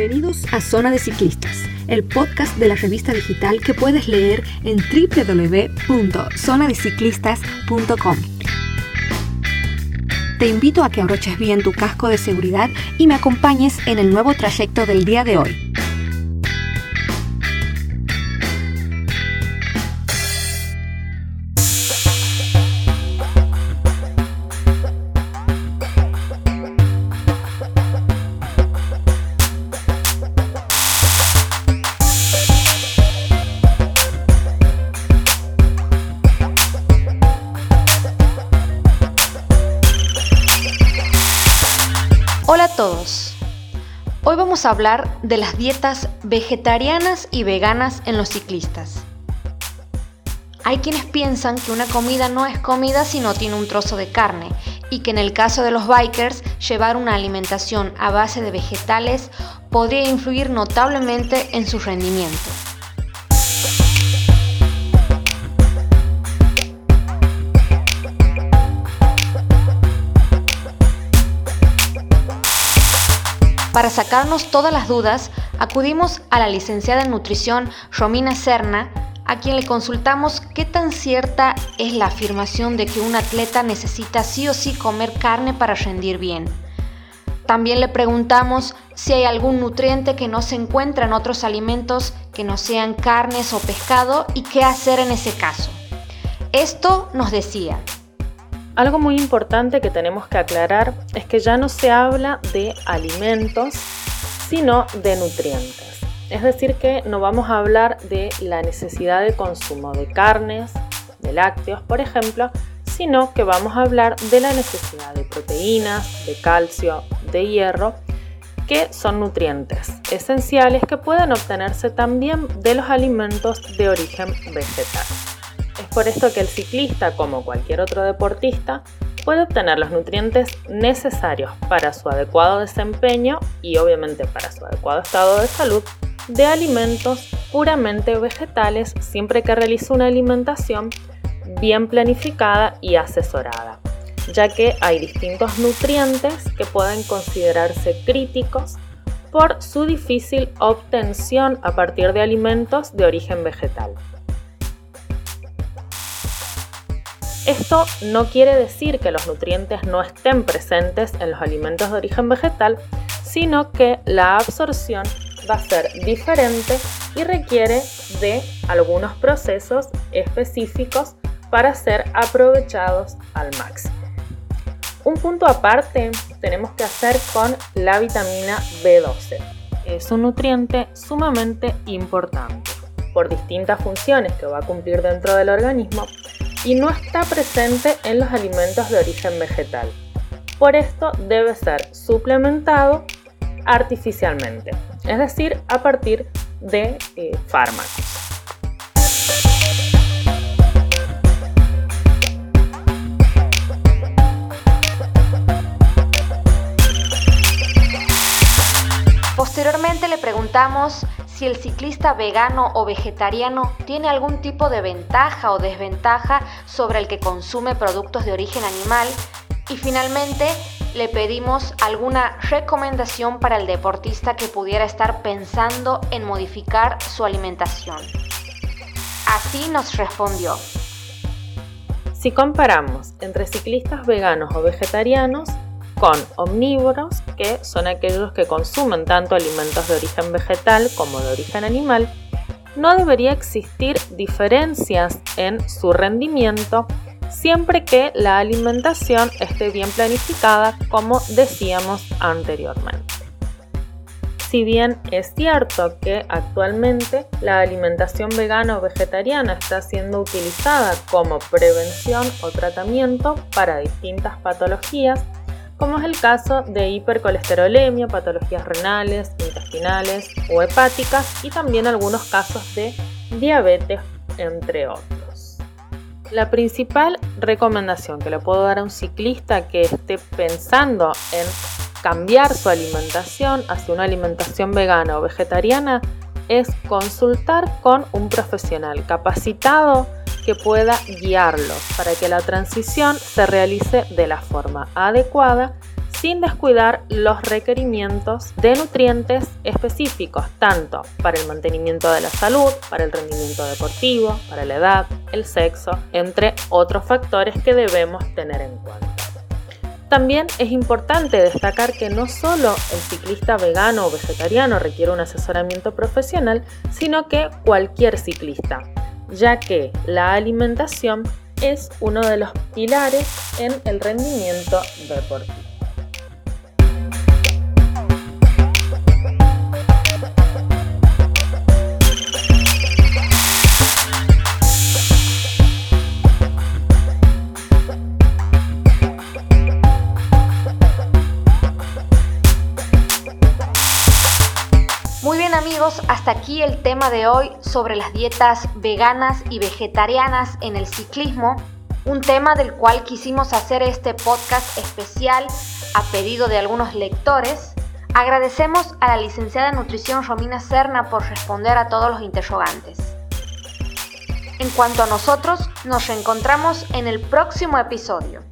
Bienvenidos a Zona de Ciclistas, el podcast de la revista digital que puedes leer en www.zonadeciclistas.com. Te invito a que abroches bien tu casco de seguridad y me acompañes en el nuevo trayecto del día de hoy. Hola a todos. Hoy vamos a hablar de las dietas vegetarianas y veganas en los ciclistas. Hay quienes piensan que una comida no es comida si no tiene un trozo de carne y que en el caso de los bikers llevar una alimentación a base de vegetales podría influir notablemente en su rendimiento. Para sacarnos todas las dudas, acudimos a la licenciada en nutrición Romina Serna, a quien le consultamos qué tan cierta es la afirmación de que un atleta necesita sí o sí comer carne para rendir bien. También le preguntamos si hay algún nutriente que no se encuentra en otros alimentos que no sean carnes o pescado y qué hacer en ese caso. Esto nos decía. Algo muy importante que tenemos que aclarar es que ya no se habla de alimentos, sino de nutrientes. Es decir, que no vamos a hablar de la necesidad de consumo de carnes, de lácteos, por ejemplo, sino que vamos a hablar de la necesidad de proteínas, de calcio, de hierro, que son nutrientes esenciales que pueden obtenerse también de los alimentos de origen vegetal. Por esto que el ciclista, como cualquier otro deportista, puede obtener los nutrientes necesarios para su adecuado desempeño y obviamente para su adecuado estado de salud de alimentos puramente vegetales siempre que realice una alimentación bien planificada y asesorada, ya que hay distintos nutrientes que pueden considerarse críticos por su difícil obtención a partir de alimentos de origen vegetal. Esto no quiere decir que los nutrientes no estén presentes en los alimentos de origen vegetal, sino que la absorción va a ser diferente y requiere de algunos procesos específicos para ser aprovechados al máximo. Un punto aparte tenemos que hacer con la vitamina B12. Es un nutriente sumamente importante por distintas funciones que va a cumplir dentro del organismo y no está presente en los alimentos de origen vegetal. Por esto debe ser suplementado artificialmente, es decir, a partir de eh, fármacos. Posteriormente le preguntamos si el ciclista vegano o vegetariano tiene algún tipo de ventaja o desventaja sobre el que consume productos de origen animal y finalmente le pedimos alguna recomendación para el deportista que pudiera estar pensando en modificar su alimentación. Así nos respondió. Si comparamos entre ciclistas veganos o vegetarianos, con omnívoros, que son aquellos que consumen tanto alimentos de origen vegetal como de origen animal, no debería existir diferencias en su rendimiento siempre que la alimentación esté bien planificada como decíamos anteriormente. Si bien es cierto que actualmente la alimentación vegana o vegetariana está siendo utilizada como prevención o tratamiento para distintas patologías, como es el caso de hipercolesterolemia, patologías renales, intestinales o hepáticas y también algunos casos de diabetes, entre otros. La principal recomendación que le puedo dar a un ciclista que esté pensando en cambiar su alimentación hacia una alimentación vegana o vegetariana es consultar con un profesional capacitado que pueda guiarlos para que la transición se realice de la forma adecuada sin descuidar los requerimientos de nutrientes específicos, tanto para el mantenimiento de la salud, para el rendimiento deportivo, para la edad, el sexo, entre otros factores que debemos tener en cuenta. También es importante destacar que no solo el ciclista vegano o vegetariano requiere un asesoramiento profesional, sino que cualquier ciclista, ya que la alimentación es uno de los pilares en el rendimiento deportivo. Muy bien amigos, hasta aquí el tema de hoy sobre las dietas veganas y vegetarianas en el ciclismo, un tema del cual quisimos hacer este podcast especial a pedido de algunos lectores. Agradecemos a la licenciada en nutrición Romina Serna por responder a todos los interrogantes. En cuanto a nosotros, nos reencontramos en el próximo episodio.